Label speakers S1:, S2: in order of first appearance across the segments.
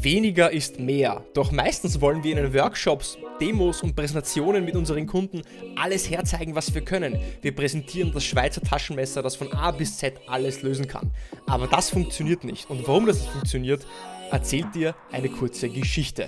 S1: Weniger ist mehr. Doch meistens wollen wir in den Workshops, Demos und Präsentationen mit unseren Kunden alles herzeigen, was wir können. Wir präsentieren das Schweizer Taschenmesser, das von A bis Z alles lösen kann. Aber das funktioniert nicht. Und warum das nicht funktioniert, erzählt dir eine kurze Geschichte.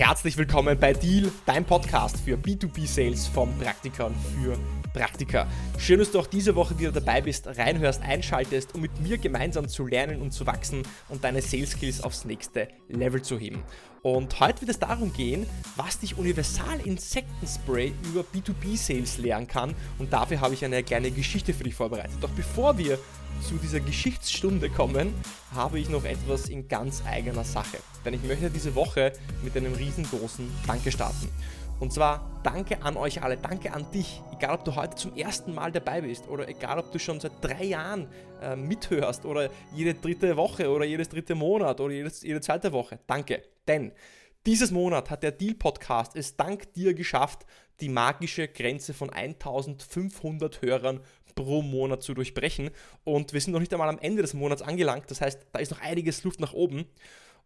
S1: Herzlich willkommen bei Deal, dein Podcast für B2B-Sales von Praktikern für Praktika. Schön, dass du auch diese Woche wieder dabei bist, reinhörst, einschaltest, um mit mir gemeinsam zu lernen und zu wachsen und deine Sales Skills aufs nächste Level zu heben. Und heute wird es darum gehen, was dich Universal Insektenspray über B2B-Sales lernen kann. Und dafür habe ich eine kleine Geschichte für dich vorbereitet. Doch bevor wir zu dieser Geschichtsstunde kommen, habe ich noch etwas in ganz eigener Sache. Denn ich möchte diese Woche mit einem riesengroßen Danke starten. Und zwar danke an euch alle, danke an dich, egal ob du heute zum ersten Mal dabei bist oder egal ob du schon seit drei Jahren äh, mithörst oder jede dritte Woche oder jedes dritte Monat oder jedes, jede zweite Woche. Danke. Denn dieses Monat hat der Deal Podcast es dank dir geschafft, die magische Grenze von 1500 Hörern pro Monat zu durchbrechen. Und wir sind noch nicht einmal am Ende des Monats angelangt. Das heißt, da ist noch einiges Luft nach oben.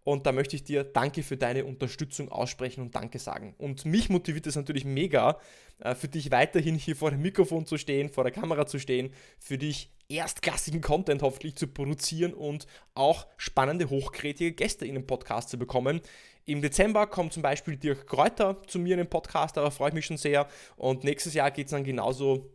S1: Und da möchte ich dir Danke für deine Unterstützung aussprechen und Danke sagen. Und mich motiviert es natürlich mega, äh, für dich weiterhin hier vor dem Mikrofon zu stehen, vor der Kamera zu stehen, für dich erstklassigen Content hoffentlich zu produzieren und auch spannende, hochkreatige Gäste in den Podcast zu bekommen. Im Dezember kommt zum Beispiel Dirk Kräuter zu mir in den Podcast, darauf freue ich mich schon sehr. Und nächstes Jahr geht es dann genauso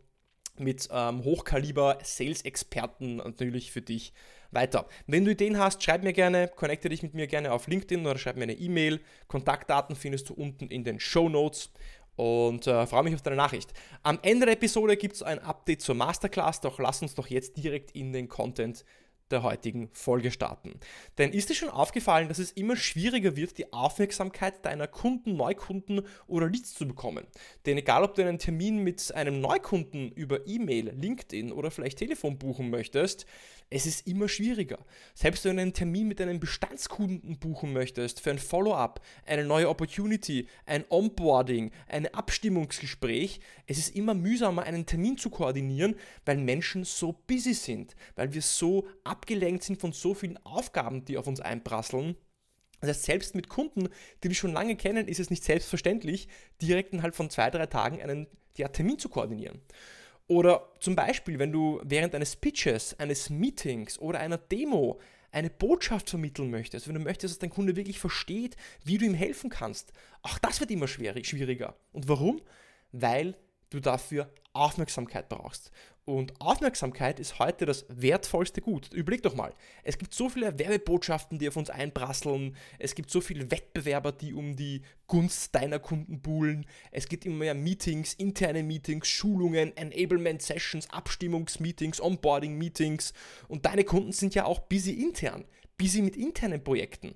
S1: mit ähm, Hochkaliber Sales-Experten natürlich für dich weiter. Wenn du Ideen hast, schreib mir gerne, connecte dich mit mir gerne auf LinkedIn oder schreib mir eine E-Mail. Kontaktdaten findest du unten in den Show Notes und äh, freue mich auf deine Nachricht. Am Ende der Episode gibt es ein Update zur Masterclass, doch lass uns doch jetzt direkt in den Content der heutigen Folge starten. Denn ist dir schon aufgefallen, dass es immer schwieriger wird, die Aufmerksamkeit deiner Kunden, Neukunden oder Leads zu bekommen? Denn egal, ob du einen Termin mit einem Neukunden über E-Mail, LinkedIn oder vielleicht Telefon buchen möchtest, es ist immer schwieriger. Selbst wenn du einen Termin mit einem Bestandskunden buchen möchtest, für ein Follow-up, eine neue Opportunity, ein Onboarding, ein Abstimmungsgespräch, es ist immer mühsamer, einen Termin zu koordinieren, weil Menschen so busy sind, weil wir so abgelenkt sind von so vielen Aufgaben, die auf uns einprasseln. Das heißt, selbst mit Kunden, die wir schon lange kennen, ist es nicht selbstverständlich, direkt innerhalb von zwei, drei Tagen einen ja, Termin zu koordinieren. Oder zum Beispiel, wenn du während eines Pitches, eines Meetings oder einer Demo eine Botschaft vermitteln möchtest, wenn du möchtest, dass dein Kunde wirklich versteht, wie du ihm helfen kannst, auch das wird immer schwieriger. Und warum? Weil du dafür Aufmerksamkeit brauchst. Und Aufmerksamkeit ist heute das wertvollste Gut. Überleg doch mal, es gibt so viele Werbebotschaften, die auf uns einprasseln, es gibt so viele Wettbewerber, die um die Gunst deiner Kunden buhlen, es gibt immer mehr Meetings, interne Meetings, Schulungen, Enablement-Sessions, Abstimmungsmeetings, Onboarding-Meetings und deine Kunden sind ja auch busy intern, busy mit internen Projekten.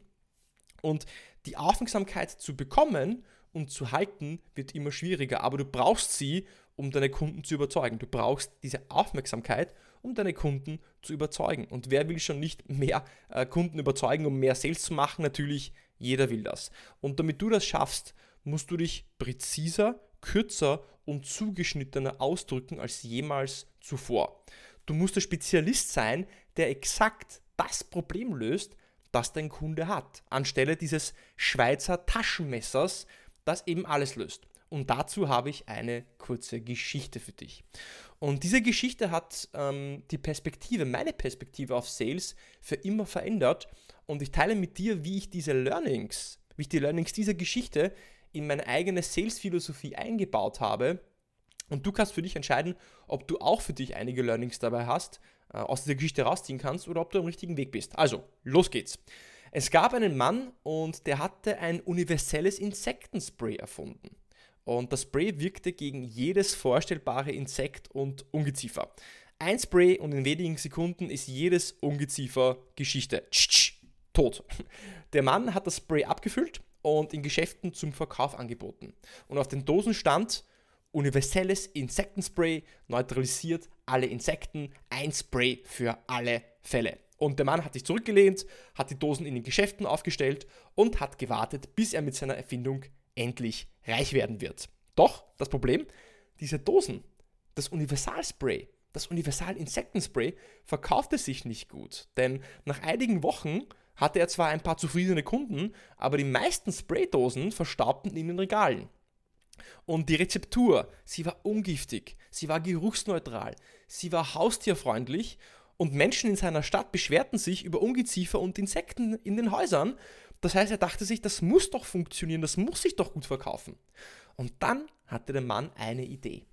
S1: Und die Aufmerksamkeit zu bekommen und zu halten wird immer schwieriger, aber du brauchst sie, um deine Kunden zu überzeugen. Du brauchst diese Aufmerksamkeit, um deine Kunden zu überzeugen. Und wer will schon nicht mehr äh, Kunden überzeugen, um mehr Sales zu machen? Natürlich, jeder will das. Und damit du das schaffst, musst du dich präziser, kürzer und zugeschnittener ausdrücken als jemals zuvor. Du musst der Spezialist sein, der exakt das Problem löst, das dein Kunde hat, anstelle dieses Schweizer Taschenmessers, das eben alles löst. Und dazu habe ich eine kurze Geschichte für dich. Und diese Geschichte hat ähm, die Perspektive, meine Perspektive auf Sales für immer verändert. Und ich teile mit dir, wie ich diese Learnings, wie ich die Learnings dieser Geschichte in meine eigene Sales-Philosophie eingebaut habe. Und du kannst für dich entscheiden, ob du auch für dich einige Learnings dabei hast, äh, aus dieser Geschichte rausziehen kannst oder ob du am richtigen Weg bist. Also, los geht's. Es gab einen Mann und der hatte ein universelles Insektenspray erfunden und das Spray wirkte gegen jedes vorstellbare Insekt und Ungeziefer. Ein Spray und in wenigen Sekunden ist jedes Ungeziefer Geschichte. Tot. Der Mann hat das Spray abgefüllt und in Geschäften zum Verkauf angeboten. Und auf den Dosen stand universelles Insektenspray, neutralisiert alle Insekten, ein Spray für alle Fälle. Und der Mann hat sich zurückgelehnt, hat die Dosen in den Geschäften aufgestellt und hat gewartet, bis er mit seiner Erfindung endlich reich werden wird. Doch das Problem, diese Dosen das Universalspray, das Universal-Insektenspray verkaufte sich nicht gut, denn nach einigen Wochen hatte er zwar ein paar zufriedene Kunden, aber die meisten Spraydosen verstaubten in den Regalen. Und die Rezeptur, sie war ungiftig, sie war geruchsneutral, sie war haustierfreundlich und Menschen in seiner Stadt beschwerten sich über Ungeziefer und Insekten in den Häusern. Das heißt, er dachte sich, das muss doch funktionieren, das muss sich doch gut verkaufen. Und dann hatte der Mann eine Idee.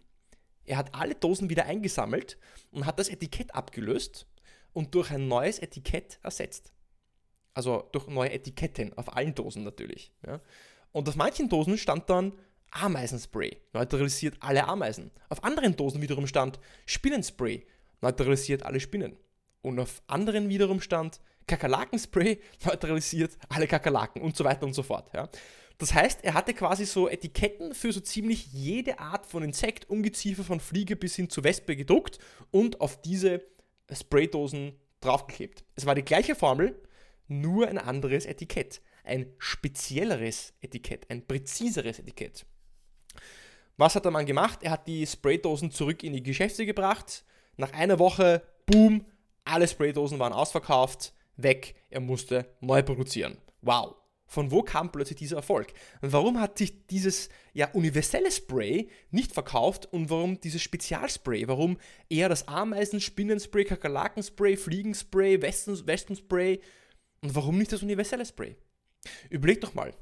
S1: Er hat alle Dosen wieder eingesammelt und hat das Etikett abgelöst und durch ein neues Etikett ersetzt. Also durch neue Etiketten auf allen Dosen natürlich. Ja. Und auf manchen Dosen stand dann Ameisenspray, neutralisiert alle Ameisen. Auf anderen Dosen wiederum stand Spinnenspray, neutralisiert alle Spinnen. Und auf anderen wiederum stand Kakerlakenspray, neutralisiert alle Kakerlaken und so weiter und so fort. Ja. Das heißt, er hatte quasi so Etiketten für so ziemlich jede Art von Insekt, Ungeziefer von Fliege bis hin zu Wespe gedruckt und auf diese Spraydosen draufgeklebt. Es war die gleiche Formel, nur ein anderes Etikett. Ein spezielleres Etikett, ein präziseres Etikett. Was hat der Mann gemacht? Er hat die Spraydosen zurück in die Geschäfte gebracht. Nach einer Woche, boom, alle Spraydosen waren ausverkauft, weg. Er musste neu produzieren. Wow. Von wo kam plötzlich dieser Erfolg? Warum hat sich dieses ja, universelle Spray nicht verkauft und warum dieses Spezialspray? Warum eher das Ameisen, Spinnenspray, Kakerlakenspray, Fliegenspray, Westenspray und warum nicht das universelle Spray? Überleg doch mal.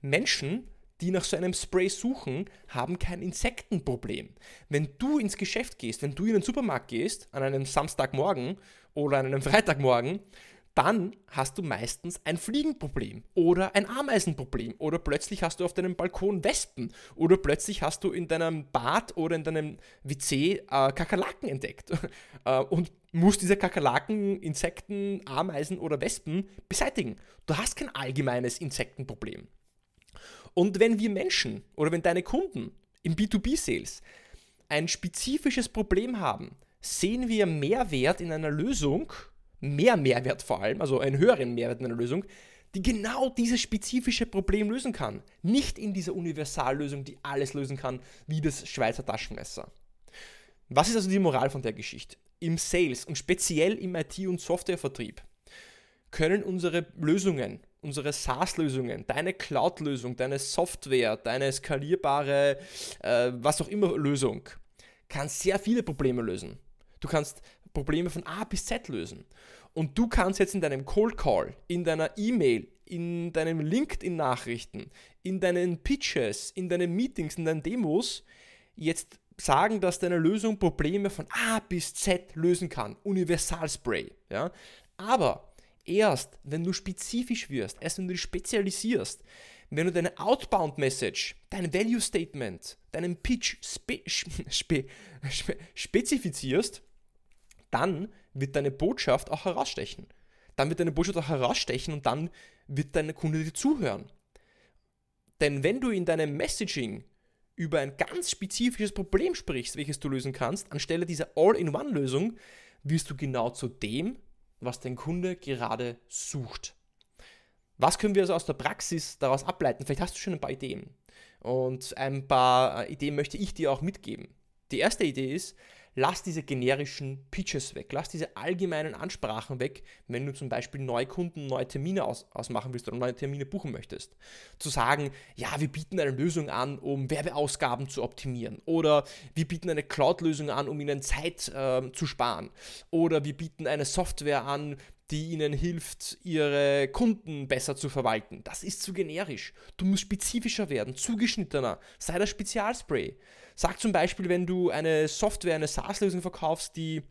S1: Menschen, die nach so einem Spray suchen, haben kein Insektenproblem. Wenn du ins Geschäft gehst, wenn du in den Supermarkt gehst, an einem Samstagmorgen oder an einem Freitagmorgen, dann hast du meistens ein Fliegenproblem oder ein Ameisenproblem oder plötzlich hast du auf deinem Balkon Wespen oder plötzlich hast du in deinem Bad oder in deinem WC äh, Kakerlaken entdeckt äh, und musst diese Kakerlaken, Insekten, Ameisen oder Wespen beseitigen. Du hast kein allgemeines Insektenproblem. Und wenn wir Menschen oder wenn deine Kunden im B2B-Sales ein spezifisches Problem haben, sehen wir Mehrwert in einer Lösung, mehr Mehrwert vor allem, also einen höheren Mehrwert in einer Lösung, die genau dieses spezifische Problem lösen kann. Nicht in dieser Universallösung, die alles lösen kann, wie das Schweizer Taschenmesser. Was ist also die Moral von der Geschichte? Im Sales und speziell im IT- und Softwarevertrieb können unsere Lösungen, unsere SaaS-Lösungen, deine Cloud-Lösung, deine Software, deine skalierbare, äh, was auch immer Lösung, kann sehr viele Probleme lösen. Du kannst Probleme von A bis Z lösen. Und du kannst jetzt in deinem Cold Call, in deiner E-Mail, in deinen LinkedIn-Nachrichten, in deinen Pitches, in deinen Meetings, in deinen Demos jetzt sagen, dass deine Lösung Probleme von A bis Z lösen kann. Universalspray. Ja? Aber erst, wenn du spezifisch wirst, erst wenn du dich spezialisierst, wenn du deine Outbound Message, dein Value Statement, deinen Pitch spe spe spe spezifizierst, dann wird deine Botschaft auch herausstechen. Dann wird deine Botschaft auch herausstechen und dann wird dein Kunde dir zuhören. Denn wenn du in deinem Messaging über ein ganz spezifisches Problem sprichst, welches du lösen kannst, anstelle dieser All-in-One-Lösung, wirst du genau zu dem, was dein Kunde gerade sucht. Was können wir also aus der Praxis daraus ableiten? Vielleicht hast du schon ein paar Ideen. Und ein paar äh, Ideen möchte ich dir auch mitgeben. Die erste Idee ist, lass diese generischen Pitches weg, lass diese allgemeinen Ansprachen weg, wenn du zum Beispiel neue Kunden, neue Termine aus, ausmachen willst oder neue Termine buchen möchtest. Zu sagen, ja, wir bieten eine Lösung an, um Werbeausgaben zu optimieren. Oder wir bieten eine Cloud-Lösung an, um ihnen Zeit äh, zu sparen. Oder wir bieten eine Software an, die ihnen hilft, ihre Kunden besser zu verwalten. Das ist zu generisch. Du musst spezifischer werden, zugeschnittener. Sei das Spezialspray. Sag zum Beispiel, wenn du eine Software, eine SaaS-Lösung verkaufst, die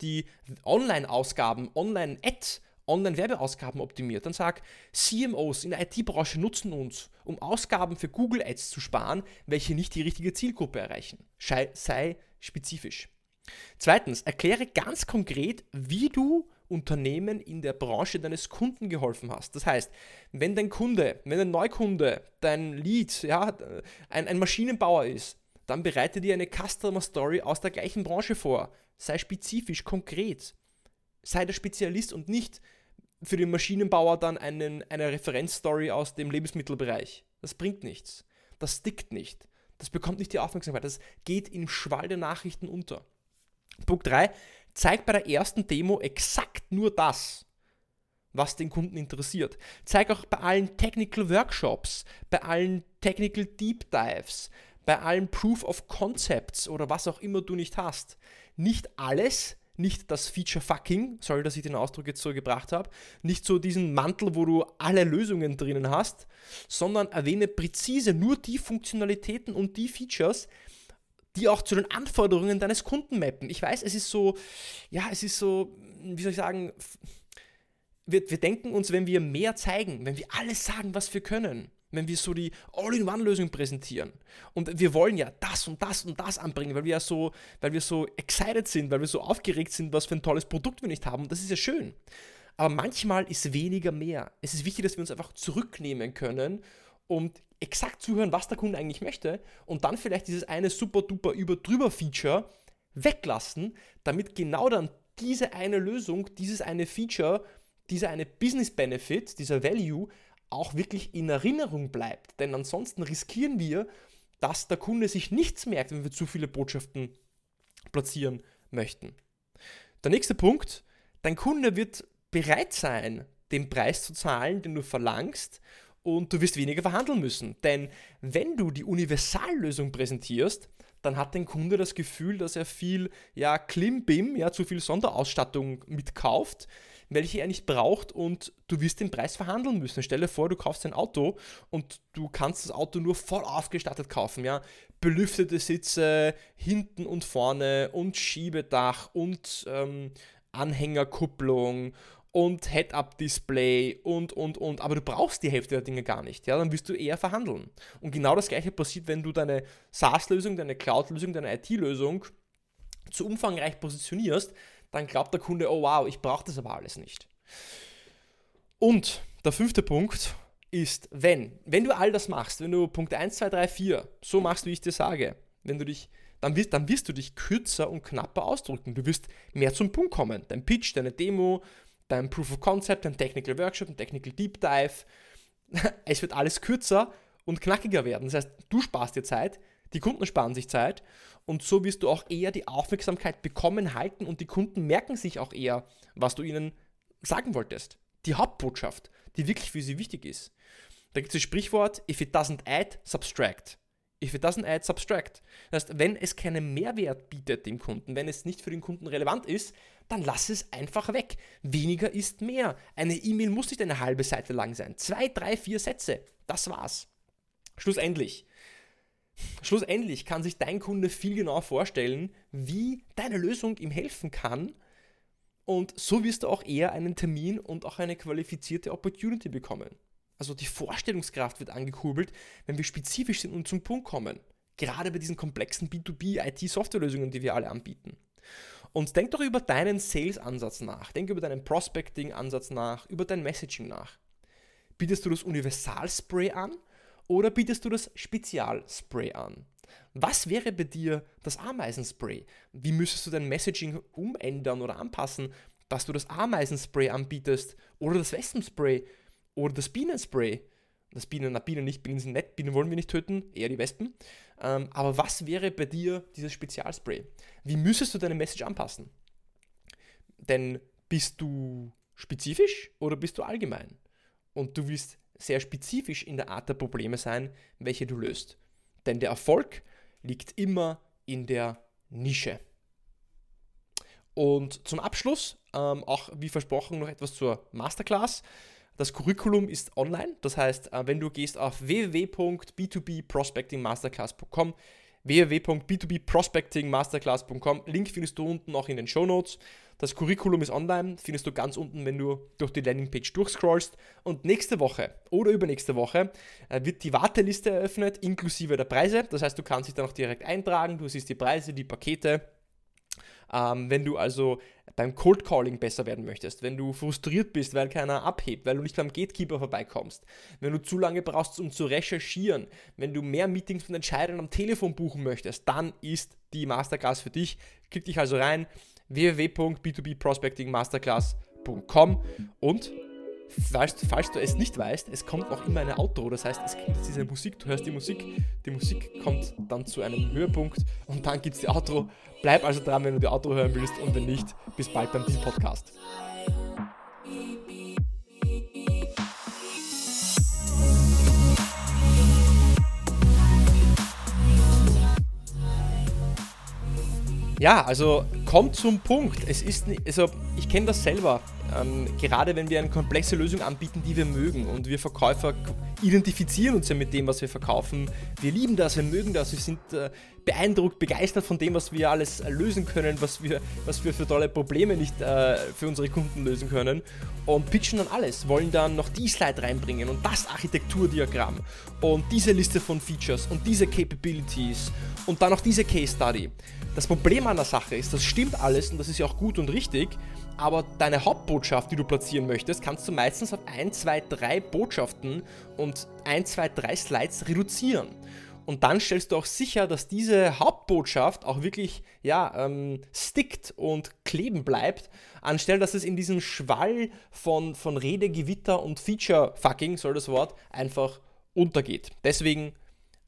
S1: die Online-Ausgaben, Online-Ad, Online-Werbeausgaben optimiert, dann sag, CMOs in der IT-Branche nutzen uns, um Ausgaben für Google Ads zu sparen, welche nicht die richtige Zielgruppe erreichen. Sei spezifisch. Zweitens, erkläre ganz konkret, wie du Unternehmen in der Branche deines Kunden geholfen hast. Das heißt, wenn dein Kunde, wenn ein Neukunde dein Lead, ja, ein, ein Maschinenbauer ist, dann bereite dir eine Customer Story aus der gleichen Branche vor. Sei spezifisch, konkret. Sei der Spezialist und nicht für den Maschinenbauer dann einen, eine Referenzstory aus dem Lebensmittelbereich. Das bringt nichts. Das stickt nicht. Das bekommt nicht die Aufmerksamkeit. Das geht im Schwall der Nachrichten unter. Punkt 3. Zeig bei der ersten Demo exakt nur das, was den Kunden interessiert. Zeig auch bei allen Technical Workshops, bei allen Technical Deep Dives, bei allen Proof of Concepts oder was auch immer du nicht hast. Nicht alles, nicht das Feature Fucking, sorry, dass ich den Ausdruck jetzt so gebracht habe, nicht so diesen Mantel, wo du alle Lösungen drinnen hast, sondern erwähne präzise nur die Funktionalitäten und die Features, die auch zu den Anforderungen deines Kunden mappen. Ich weiß, es ist so, ja, es ist so, wie soll ich sagen, wir, wir denken uns, wenn wir mehr zeigen, wenn wir alles sagen, was wir können, wenn wir so die All-in-One-Lösung präsentieren. Und wir wollen ja das und das und das anbringen, weil wir ja so, weil wir so excited sind, weil wir so aufgeregt sind, was für ein tolles Produkt wir nicht haben. Das ist ja schön. Aber manchmal ist weniger mehr. Es ist wichtig, dass wir uns einfach zurücknehmen können und exakt zuhören, was der Kunde eigentlich möchte und dann vielleicht dieses eine super duper über drüber Feature weglassen, damit genau dann diese eine Lösung, dieses eine Feature, dieser eine Business Benefit, dieser Value auch wirklich in Erinnerung bleibt. Denn ansonsten riskieren wir, dass der Kunde sich nichts merkt, wenn wir zu viele Botschaften platzieren möchten. Der nächste Punkt, dein Kunde wird bereit sein, den Preis zu zahlen, den du verlangst, und du wirst weniger verhandeln müssen. Denn wenn du die Universallösung präsentierst, dann hat dein Kunde das Gefühl, dass er viel ja, Klimbim, ja, zu viel Sonderausstattung mitkauft, welche er nicht braucht und du wirst den Preis verhandeln müssen. Stell dir vor, du kaufst ein Auto und du kannst das Auto nur voll aufgestattet kaufen, ja. Belüftete Sitze hinten und vorne und Schiebedach und ähm, Anhängerkupplung und Head-Up-Display und, und, und. Aber du brauchst die Hälfte der Dinge gar nicht. Ja? Dann wirst du eher verhandeln. Und genau das Gleiche passiert, wenn du deine SaaS-Lösung, deine Cloud-Lösung, deine IT-Lösung zu umfangreich positionierst, dann glaubt der Kunde, oh wow, ich brauche das aber alles nicht. Und der fünfte Punkt ist, wenn, wenn du all das machst, wenn du Punkt 1, 2, 3, 4 so machst, wie ich dir sage, wenn du dich, dann wirst, dann wirst du dich kürzer und knapper ausdrücken. Du wirst mehr zum Punkt kommen. Dein Pitch, deine Demo, dein Proof of Concept, dein Technical Workshop, dein Technical Deep Dive. Es wird alles kürzer und knackiger werden. Das heißt, du sparst dir Zeit, die Kunden sparen sich Zeit und so wirst du auch eher die Aufmerksamkeit bekommen, halten und die Kunden merken sich auch eher, was du ihnen sagen wolltest. Die Hauptbotschaft, die wirklich für sie wichtig ist. Da gibt es das Sprichwort, if it doesn't add, subtract. If it doesn't add, subtract. Das heißt, wenn es keinen Mehrwert bietet dem Kunden, wenn es nicht für den Kunden relevant ist, dann lass es einfach weg. Weniger ist mehr. Eine E-Mail muss nicht eine halbe Seite lang sein. Zwei, drei, vier Sätze. Das war's. Schlussendlich. Schlussendlich kann sich dein Kunde viel genauer vorstellen, wie deine Lösung ihm helfen kann. Und so wirst du auch eher einen Termin und auch eine qualifizierte Opportunity bekommen. Also die Vorstellungskraft wird angekurbelt, wenn wir spezifisch sind und zum Punkt kommen. Gerade bei diesen komplexen B2B-IT-Softwarelösungen, die wir alle anbieten. Und denk doch über deinen Sales-Ansatz nach, denk über deinen Prospecting-Ansatz nach, über dein Messaging nach. Bietest du das Universal-Spray an oder bietest du das Spezialspray an? Was wäre bei dir das Ameisenspray? Wie müsstest du dein Messaging umändern oder anpassen, dass du das Ameisenspray anbietest oder das Wespenspray oder das Bienenspray? Das Bienen, na Bienen nicht, Bienen sind nett, Bienen wollen wir nicht töten, eher die Wespen. Ähm, aber was wäre bei dir dieses Spezialspray? Wie müsstest du deine Message anpassen? Denn bist du spezifisch oder bist du allgemein? Und du wirst sehr spezifisch in der Art der Probleme sein, welche du löst. Denn der Erfolg liegt immer in der Nische. Und zum Abschluss, ähm, auch wie versprochen, noch etwas zur Masterclass. Das Curriculum ist online, das heißt, äh, wenn du gehst auf www.b2bprospectingmasterclass.com, www.b2bprospectingmasterclass.com, Link findest du unten auch in den Show Notes. Das Curriculum ist online, findest du ganz unten, wenn du durch die Landingpage durchscrollst. Und nächste Woche oder übernächste Woche äh, wird die Warteliste eröffnet, inklusive der Preise. Das heißt, du kannst dich dann auch direkt eintragen, du siehst die Preise, die Pakete. Ähm, wenn du also beim Cold Calling besser werden möchtest, wenn du frustriert bist, weil keiner abhebt, weil du nicht beim Gatekeeper vorbeikommst, wenn du zu lange brauchst, um zu recherchieren, wenn du mehr Meetings mit Entscheidern am Telefon buchen möchtest, dann ist die Masterclass für dich. Klick dich also rein www.b2bprospectingmasterclass.com und falls, falls, du es nicht weißt, es kommt auch immer eine Outro. Das heißt, es gibt diese Musik, du hörst die Musik, die Musik kommt dann zu einem Höhepunkt und dann gibt es die Outro. Bleib also dran, wenn du die Outro hören willst und wenn nicht, bis bald beim Deal Podcast. Ja, also kommt zum Punkt. Es ist, also ich kenne das selber. Ähm, gerade wenn wir eine komplexe Lösung anbieten, die wir mögen und wir Verkäufer identifizieren uns ja mit dem, was wir verkaufen. Wir lieben das, wir mögen das, wir sind äh, beeindruckt, begeistert von dem, was wir alles lösen können, was wir, was wir für tolle Probleme nicht äh, für unsere Kunden lösen können und pitchen dann alles, wollen dann noch die Slide reinbringen und das Architekturdiagramm und diese Liste von Features und diese Capabilities und dann noch diese Case Study. Das Problem an der Sache ist, das stimmt alles und das ist ja auch gut und richtig, aber deine Hauptbotschaft, die du platzieren möchtest, kannst du meistens auf 1, 2, 3 Botschaften und 1, 2, 3 Slides reduzieren. Und dann stellst du auch sicher, dass diese Hauptbotschaft auch wirklich ja, ähm, stickt und kleben bleibt, anstelle dass es in diesem Schwall von, von Redegewitter und Feature-Fucking, soll das Wort, einfach untergeht. Deswegen,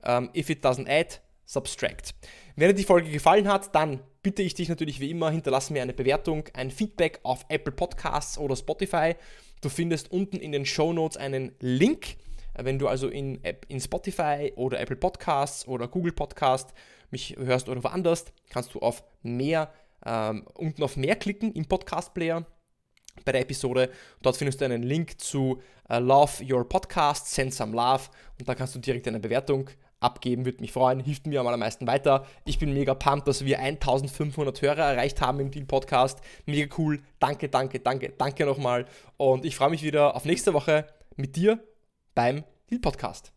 S1: ähm, if it doesn't add, subtract. Wenn dir die Folge gefallen hat, dann bitte ich dich natürlich wie immer, hinterlasse mir eine Bewertung, ein Feedback auf Apple Podcasts oder Spotify. Du findest unten in den Show Notes einen Link. Wenn du also in, in Spotify oder Apple Podcasts oder Google Podcast mich hörst oder woanders, kannst du auf mehr, ähm, unten auf mehr klicken im Podcast Player bei der Episode. Dort findest du einen Link zu uh, Love Your Podcast, Send Some Love und da kannst du direkt eine Bewertung abgeben, würde mich freuen, hilft mir am allermeisten weiter. Ich bin mega pumped, dass wir 1500 Hörer erreicht haben im Deal Podcast. Mega cool. Danke, danke, danke, danke nochmal. Und ich freue mich wieder auf nächste Woche mit dir beim Deal Podcast.